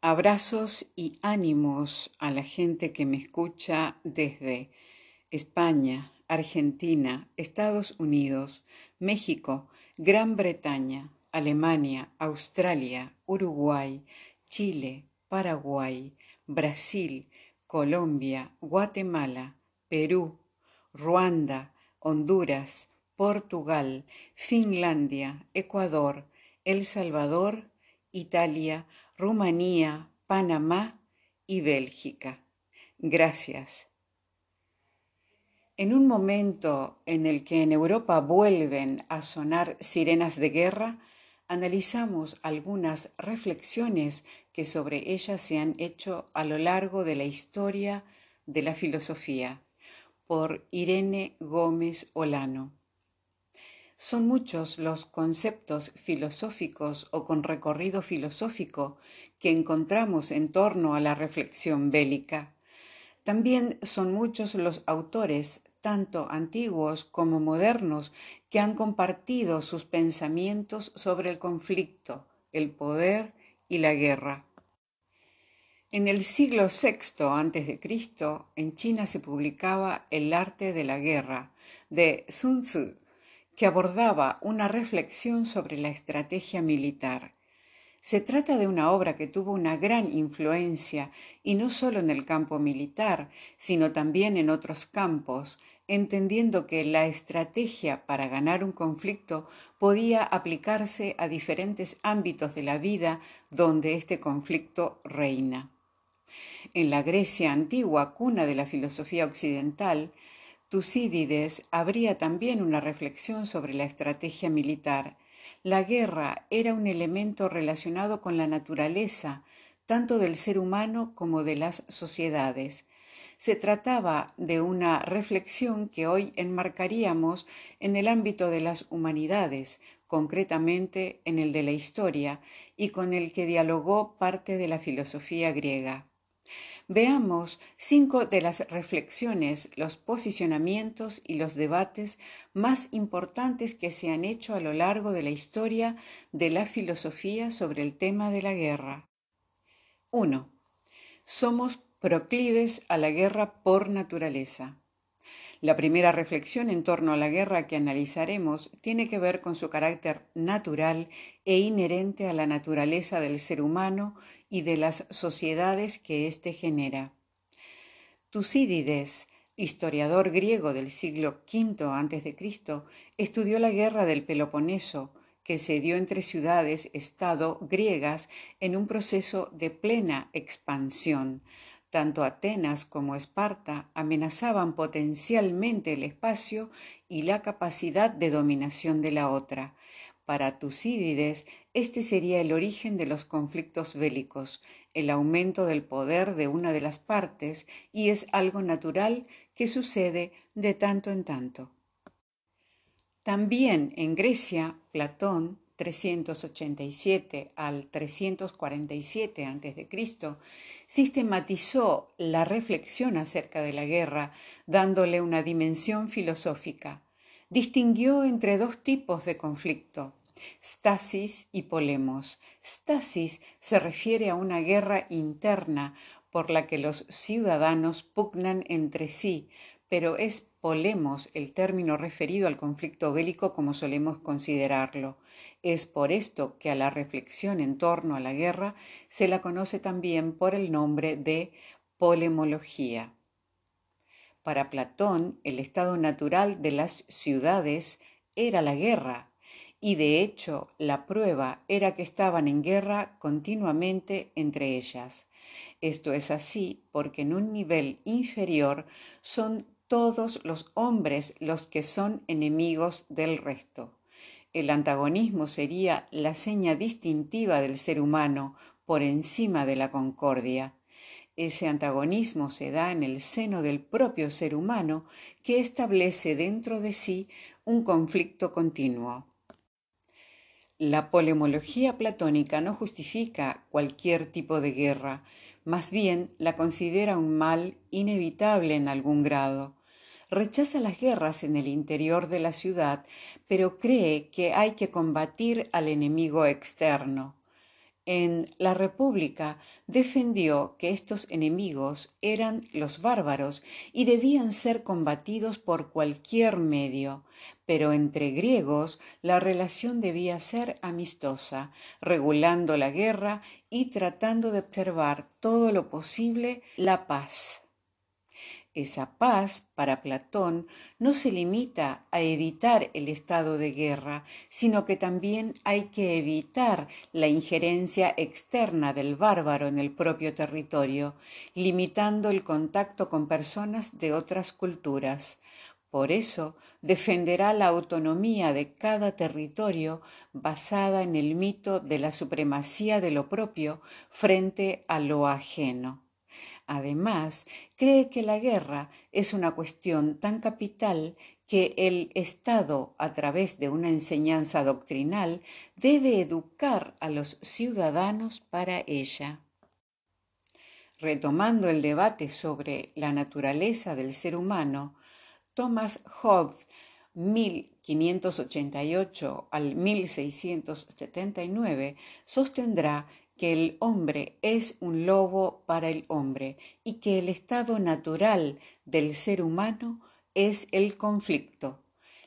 Abrazos y ánimos a la gente que me escucha desde España, Argentina, Estados Unidos, México, Gran Bretaña, Alemania, Australia, Uruguay, Chile, Paraguay, Brasil, Colombia, Guatemala, Perú, Ruanda, Honduras, Portugal, Finlandia, Ecuador, El Salvador, Italia, Rumanía, Panamá y Bélgica. Gracias. En un momento en el que en Europa vuelven a sonar sirenas de guerra, analizamos algunas reflexiones que sobre ellas se han hecho a lo largo de la historia de la filosofía por Irene Gómez Olano. Son muchos los conceptos filosóficos o con recorrido filosófico que encontramos en torno a la reflexión bélica. También son muchos los autores, tanto antiguos como modernos, que han compartido sus pensamientos sobre el conflicto, el poder y la guerra. En el siglo VI a.C., en China se publicaba El arte de la guerra de Sun Tzu que abordaba una reflexión sobre la estrategia militar. Se trata de una obra que tuvo una gran influencia, y no solo en el campo militar, sino también en otros campos, entendiendo que la estrategia para ganar un conflicto podía aplicarse a diferentes ámbitos de la vida donde este conflicto reina. En la Grecia antigua, cuna de la filosofía occidental, Tucídides habría también una reflexión sobre la estrategia militar. La guerra era un elemento relacionado con la naturaleza, tanto del ser humano como de las sociedades. Se trataba de una reflexión que hoy enmarcaríamos en el ámbito de las humanidades, concretamente en el de la historia, y con el que dialogó parte de la filosofía griega. Veamos cinco de las reflexiones, los posicionamientos y los debates más importantes que se han hecho a lo largo de la historia de la filosofía sobre el tema de la guerra. 1. Somos proclives a la guerra por naturaleza. La primera reflexión en torno a la guerra que analizaremos tiene que ver con su carácter natural e inherente a la naturaleza del ser humano y de las sociedades que éste genera. Tucídides, historiador griego del siglo V a.C., estudió la guerra del Peloponeso, que se dio entre ciudades-estado griegas en un proceso de plena expansión, tanto Atenas como Esparta amenazaban potencialmente el espacio y la capacidad de dominación de la otra. Para Tucídides, este sería el origen de los conflictos bélicos, el aumento del poder de una de las partes, y es algo natural que sucede de tanto en tanto. También en Grecia, Platón 387 al 347 a.C., sistematizó la reflexión acerca de la guerra, dándole una dimensión filosófica. Distinguió entre dos tipos de conflicto, stasis y polemos. Stasis se refiere a una guerra interna por la que los ciudadanos pugnan entre sí, pero es polemos el término referido al conflicto bélico como solemos considerarlo. Es por esto que a la reflexión en torno a la guerra se la conoce también por el nombre de polemología. Para Platón, el estado natural de las ciudades era la guerra, y de hecho la prueba era que estaban en guerra continuamente entre ellas. Esto es así porque en un nivel inferior son todos los hombres los que son enemigos del resto. El antagonismo sería la seña distintiva del ser humano por encima de la concordia. Ese antagonismo se da en el seno del propio ser humano que establece dentro de sí un conflicto continuo. La polemología platónica no justifica cualquier tipo de guerra, más bien la considera un mal inevitable en algún grado rechaza las guerras en el interior de la ciudad, pero cree que hay que combatir al enemigo externo. en La República defendió que estos enemigos eran los bárbaros y debían ser combatidos por cualquier medio, pero entre griegos la relación debía ser amistosa, regulando la guerra y tratando de observar todo lo posible la paz. Esa paz, para Platón, no se limita a evitar el estado de guerra, sino que también hay que evitar la injerencia externa del bárbaro en el propio territorio, limitando el contacto con personas de otras culturas. Por eso defenderá la autonomía de cada territorio basada en el mito de la supremacía de lo propio frente a lo ajeno. Además, cree que la guerra es una cuestión tan capital que el Estado, a través de una enseñanza doctrinal, debe educar a los ciudadanos para ella. Retomando el debate sobre la naturaleza del ser humano, Thomas Hobbes, 1588 al 1679, sostendrá que el hombre es un lobo para el hombre y que el estado natural del ser humano es el conflicto.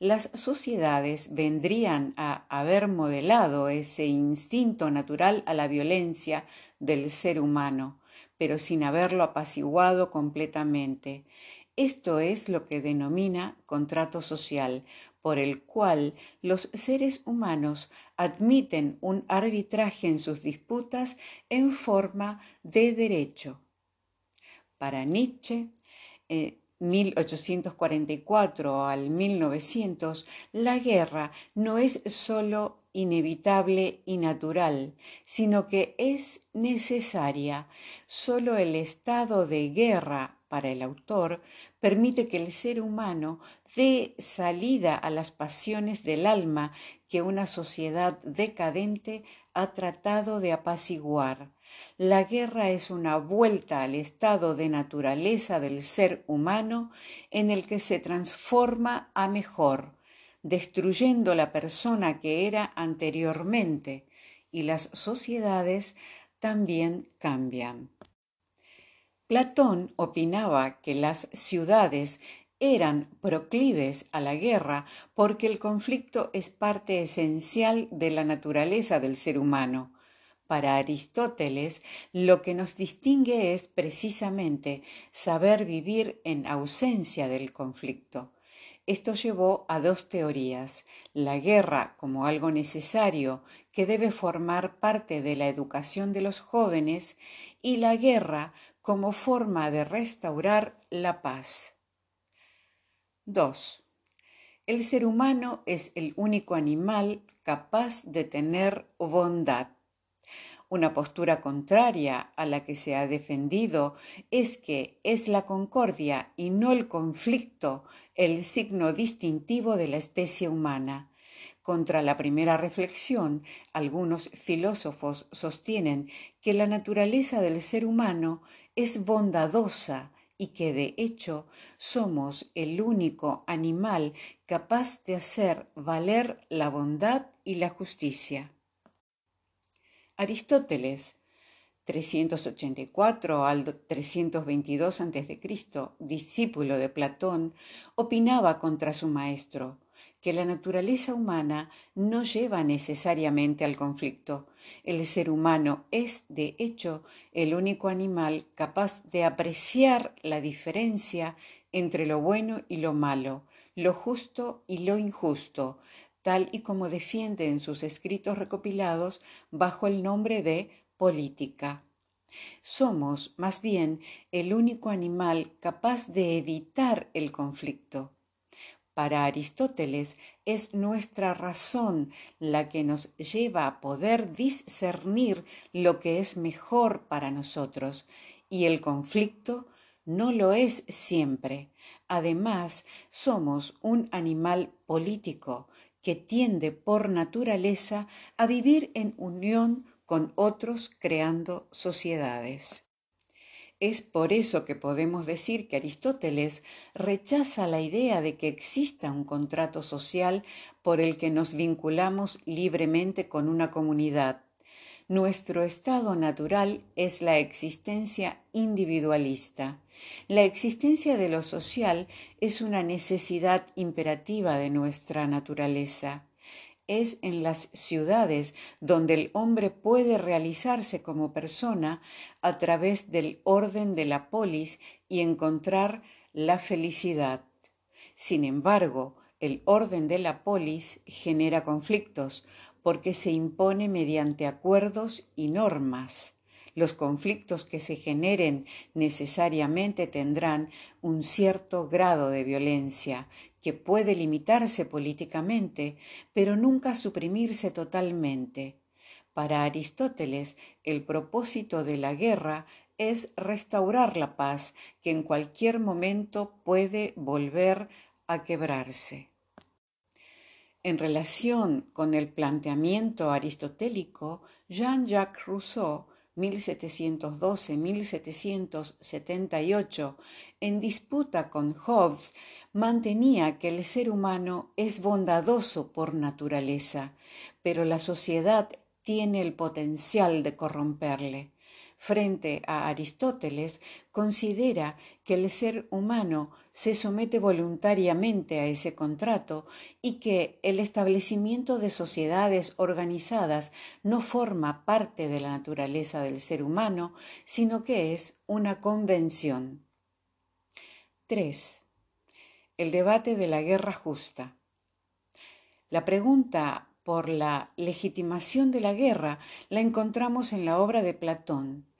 Las sociedades vendrían a haber modelado ese instinto natural a la violencia del ser humano, pero sin haberlo apaciguado completamente. Esto es lo que denomina contrato social, por el cual los seres humanos admiten un arbitraje en sus disputas en forma de derecho. Para Nietzsche, 1844 eh, al 1900, la guerra no es sólo inevitable y natural, sino que es necesaria. Solo el estado de guerra para el autor permite que el ser humano dé salida a las pasiones del alma que una sociedad decadente ha tratado de apaciguar. La guerra es una vuelta al estado de naturaleza del ser humano en el que se transforma a mejor, destruyendo la persona que era anteriormente, y las sociedades también cambian. Platón opinaba que las ciudades eran proclives a la guerra porque el conflicto es parte esencial de la naturaleza del ser humano. Para Aristóteles, lo que nos distingue es precisamente saber vivir en ausencia del conflicto. Esto llevó a dos teorías, la guerra como algo necesario que debe formar parte de la educación de los jóvenes y la guerra como forma de restaurar la paz. 2. El ser humano es el único animal capaz de tener bondad. Una postura contraria a la que se ha defendido es que es la concordia y no el conflicto el signo distintivo de la especie humana. Contra la primera reflexión, algunos filósofos sostienen que la naturaleza del ser humano es bondadosa y que de hecho somos el único animal capaz de hacer valer la bondad y la justicia. Aristóteles, 384 al 322 a.C., discípulo de Platón, opinaba contra su maestro que la naturaleza humana no lleva necesariamente al conflicto. El ser humano es, de hecho, el único animal capaz de apreciar la diferencia entre lo bueno y lo malo, lo justo y lo injusto, tal y como defiende en sus escritos recopilados bajo el nombre de política. Somos, más bien, el único animal capaz de evitar el conflicto. Para Aristóteles es nuestra razón la que nos lleva a poder discernir lo que es mejor para nosotros y el conflicto no lo es siempre. Además, somos un animal político que tiende por naturaleza a vivir en unión con otros creando sociedades. Es por eso que podemos decir que Aristóteles rechaza la idea de que exista un contrato social por el que nos vinculamos libremente con una comunidad. nuestro estado natural es la existencia individualista. La existencia de lo social es una necesidad imperativa de nuestra naturaleza. Es en las ciudades donde el hombre puede realizarse como persona a través del orden de la polis y encontrar la felicidad. Sin embargo, el orden de la polis genera conflictos porque se impone mediante acuerdos y normas. Los conflictos que se generen necesariamente tendrán un cierto grado de violencia que puede limitarse políticamente, pero nunca suprimirse totalmente. Para Aristóteles, el propósito de la guerra es restaurar la paz que en cualquier momento puede volver a quebrarse. En relación con el planteamiento aristotélico, Jean-Jacques Rousseau 1712-1778, en disputa con Hobbes, mantenía que el ser humano es bondadoso por naturaleza, pero la sociedad tiene el potencial de corromperle frente a Aristóteles, considera que el ser humano se somete voluntariamente a ese contrato y que el establecimiento de sociedades organizadas no forma parte de la naturaleza del ser humano, sino que es una convención. 3. El debate de la guerra justa. La pregunta por la legitimación de la guerra la encontramos en la obra de Platón.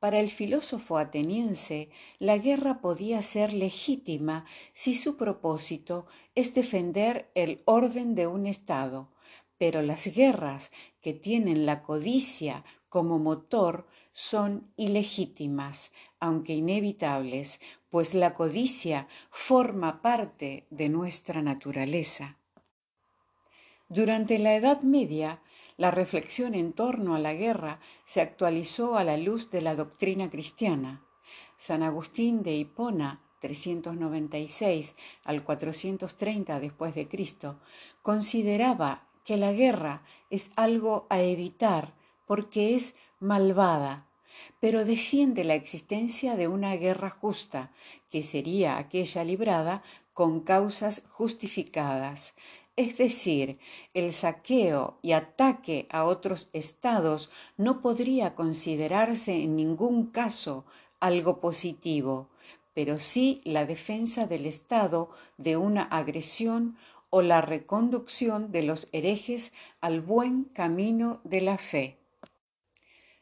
Para el filósofo ateniense, la guerra podía ser legítima si su propósito es defender el orden de un Estado, pero las guerras que tienen la codicia como motor son ilegítimas, aunque inevitables, pues la codicia forma parte de nuestra naturaleza. Durante la Edad Media, la reflexión en torno a la guerra se actualizó a la luz de la doctrina cristiana. San Agustín de Hipona 396 al 430 después de Cristo, consideraba que la guerra es algo a evitar porque es malvada, pero defiende la existencia de una guerra justa, que sería aquella librada con causas justificadas, es decir, el saqueo y ataque a otros estados no podría considerarse en ningún caso algo positivo, pero sí la defensa del Estado de una agresión o la reconducción de los herejes al buen camino de la fe.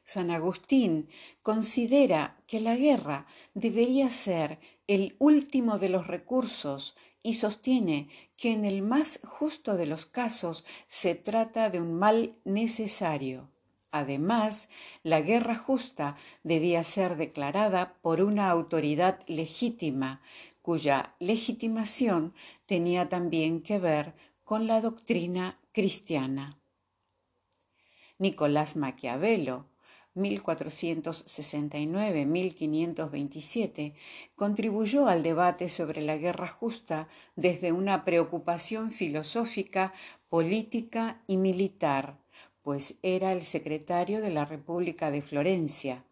San Agustín considera que la guerra debería ser el último de los recursos y sostiene que en el más justo de los casos se trata de un mal necesario. Además, la guerra justa debía ser declarada por una autoridad legítima, cuya legitimación tenía también que ver con la doctrina cristiana. Nicolás Maquiavelo 1469-1527, contribuyó al debate sobre la guerra justa desde una preocupación filosófica, política y militar, pues era el secretario de la República de Florencia.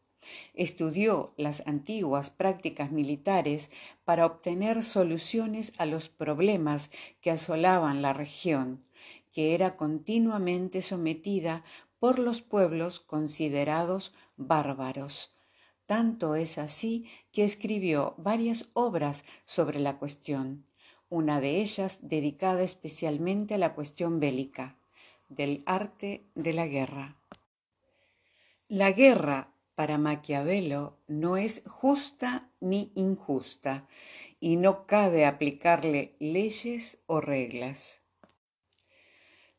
Estudió las antiguas prácticas militares para obtener soluciones a los problemas que asolaban la región, que era continuamente sometida por los pueblos considerados bárbaros. Tanto es así que escribió varias obras sobre la cuestión, una de ellas dedicada especialmente a la cuestión bélica, del arte de la guerra. La guerra para Maquiavelo no es justa ni injusta y no cabe aplicarle leyes o reglas.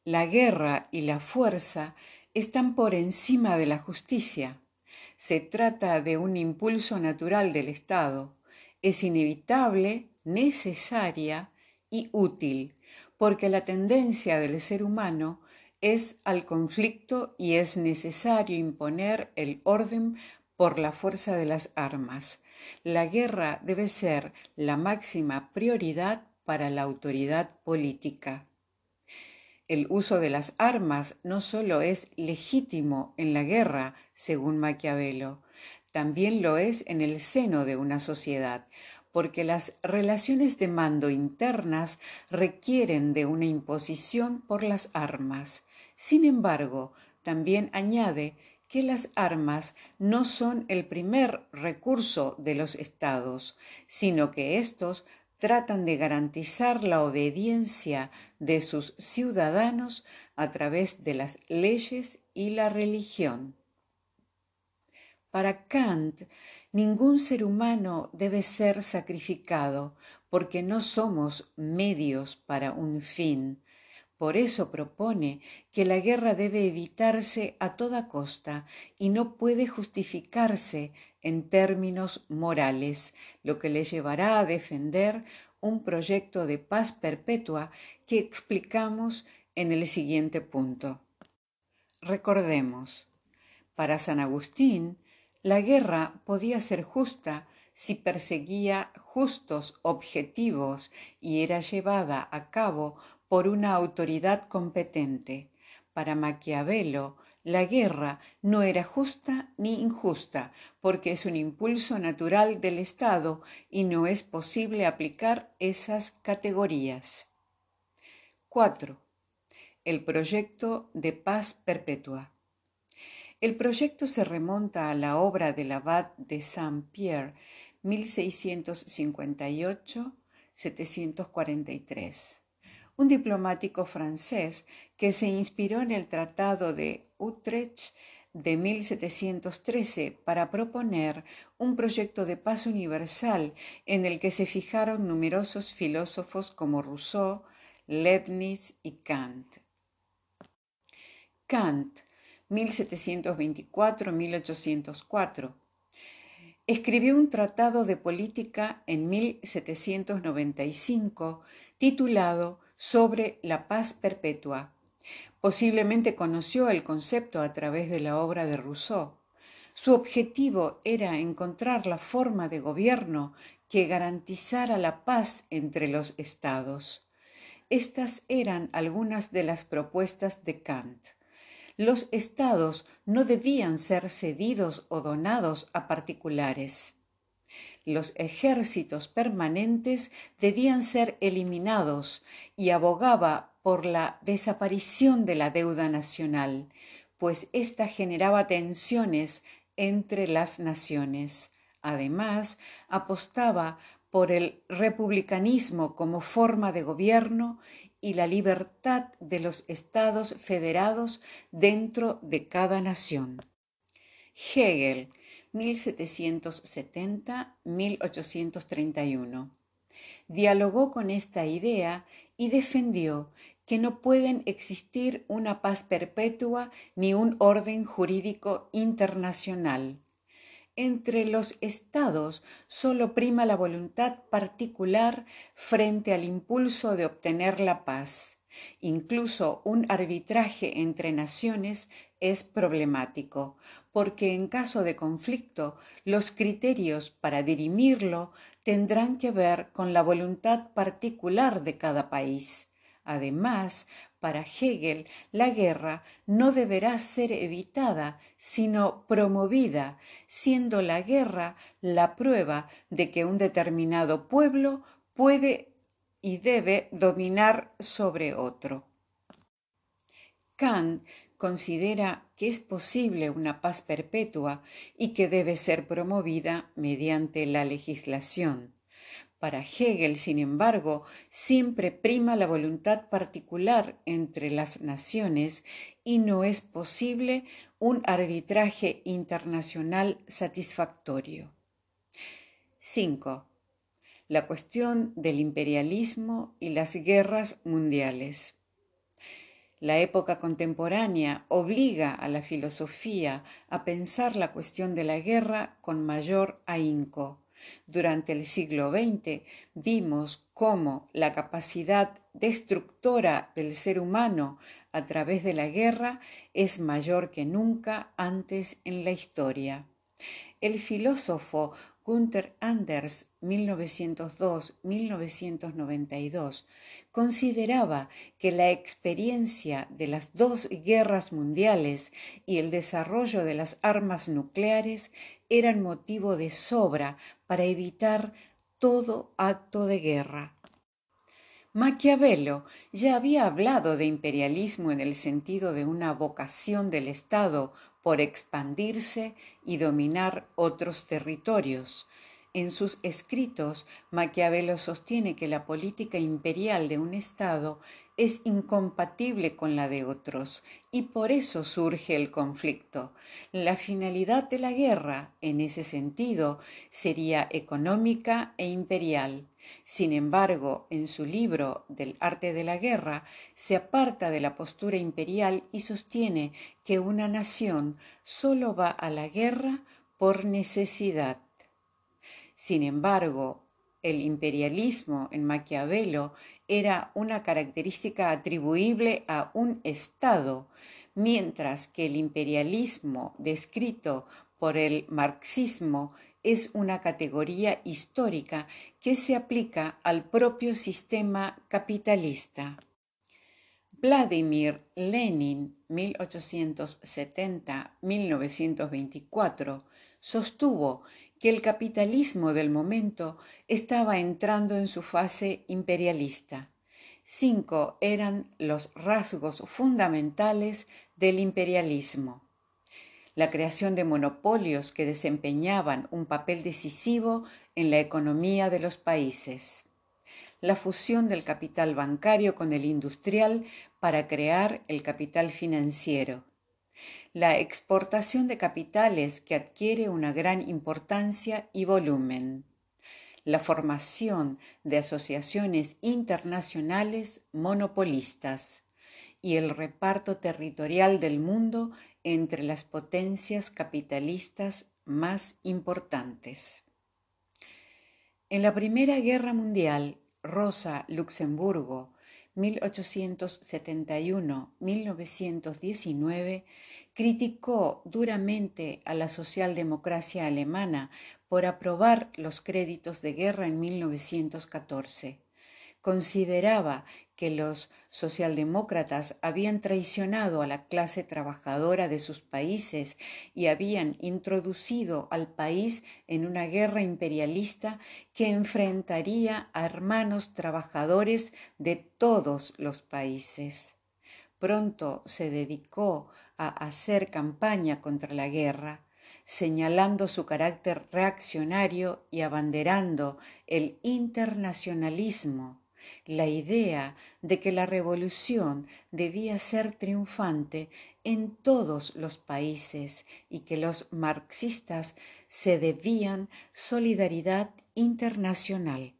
La guerra y la fuerza están por encima de la justicia. Se trata de un impulso natural del Estado. Es inevitable, necesaria y útil, porque la tendencia del ser humano es al conflicto y es necesario imponer el orden por la fuerza de las armas. La guerra debe ser la máxima prioridad para la autoridad política. El uso de las armas no solo es legítimo en la guerra, según Maquiavelo, también lo es en el seno de una sociedad, porque las relaciones de mando internas requieren de una imposición por las armas. Sin embargo, también añade que las armas no son el primer recurso de los estados, sino que éstos tratan de garantizar la obediencia de sus ciudadanos a través de las leyes y la religión. Para Kant, ningún ser humano debe ser sacrificado porque no somos medios para un fin, por eso propone que la guerra debe evitarse a toda costa y no puede justificarse en términos morales, lo que le llevará a defender un proyecto de paz perpetua que explicamos en el siguiente punto. Recordemos, para San Agustín, la guerra podía ser justa si perseguía justos objetivos y era llevada a cabo por una autoridad competente. Para Maquiavelo, la guerra no era justa ni injusta, porque es un impulso natural del Estado y no es posible aplicar esas categorías. 4. El proyecto de paz perpetua. El proyecto se remonta a la obra del abad de Saint-Pierre, 1658-743 un diplomático francés que se inspiró en el Tratado de Utrecht de 1713 para proponer un proyecto de paz universal en el que se fijaron numerosos filósofos como Rousseau, Leibniz y Kant. Kant, 1724-1804, escribió un tratado de política en 1795 titulado sobre la paz perpetua. Posiblemente conoció el concepto a través de la obra de Rousseau. Su objetivo era encontrar la forma de gobierno que garantizara la paz entre los estados. Estas eran algunas de las propuestas de Kant. Los estados no debían ser cedidos o donados a particulares los ejércitos permanentes debían ser eliminados y abogaba por la desaparición de la deuda nacional, pues ésta generaba tensiones entre las naciones. Además, apostaba por el republicanismo como forma de gobierno y la libertad de los estados federados dentro de cada nación. Hegel 1770-1831. Dialogó con esta idea y defendió que no pueden existir una paz perpetua ni un orden jurídico internacional. Entre los estados solo prima la voluntad particular frente al impulso de obtener la paz. Incluso un arbitraje entre naciones es problemático, porque en caso de conflicto los criterios para dirimirlo tendrán que ver con la voluntad particular de cada país. Además, para Hegel, la guerra no deberá ser evitada, sino promovida, siendo la guerra la prueba de que un determinado pueblo puede y debe dominar sobre otro. Kant considera que es posible una paz perpetua y que debe ser promovida mediante la legislación. Para Hegel, sin embargo, siempre prima la voluntad particular entre las naciones y no es posible un arbitraje internacional satisfactorio. 5. La cuestión del imperialismo y las guerras mundiales. La época contemporánea obliga a la filosofía a pensar la cuestión de la guerra con mayor ahínco. Durante el siglo XX vimos cómo la capacidad destructora del ser humano a través de la guerra es mayor que nunca antes en la historia. El filósofo Gunther Anders, 1902-1992, consideraba que la experiencia de las dos guerras mundiales y el desarrollo de las armas nucleares eran motivo de sobra para evitar todo acto de guerra. Maquiavelo ya había hablado de imperialismo en el sentido de una vocación del Estado por expandirse y dominar otros territorios. En sus escritos, Maquiavelo sostiene que la política imperial de un Estado es incompatible con la de otros y por eso surge el conflicto. La finalidad de la guerra, en ese sentido, sería económica e imperial. Sin embargo, en su libro del arte de la guerra, se aparta de la postura imperial y sostiene que una nación solo va a la guerra por necesidad. Sin embargo, el imperialismo en Maquiavelo era una característica atribuible a un Estado, mientras que el imperialismo descrito por el marxismo es una categoría histórica que se aplica al propio sistema capitalista. Vladimir Lenin, 1870-1924, sostuvo que el capitalismo del momento estaba entrando en su fase imperialista. Cinco eran los rasgos fundamentales del imperialismo la creación de monopolios que desempeñaban un papel decisivo en la economía de los países, la fusión del capital bancario con el industrial para crear el capital financiero, la exportación de capitales que adquiere una gran importancia y volumen, la formación de asociaciones internacionales monopolistas. Y el reparto territorial del mundo entre las potencias capitalistas más importantes. En la Primera Guerra Mundial, Rosa Luxemburgo, 1871-1919, criticó duramente a la socialdemocracia alemana por aprobar los créditos de guerra en 1914. Consideraba que los socialdemócratas habían traicionado a la clase trabajadora de sus países y habían introducido al país en una guerra imperialista que enfrentaría a hermanos trabajadores de todos los países. Pronto se dedicó a hacer campaña contra la guerra, señalando su carácter reaccionario y abanderando el internacionalismo la idea de que la revolución debía ser triunfante en todos los países y que los marxistas se debían solidaridad internacional.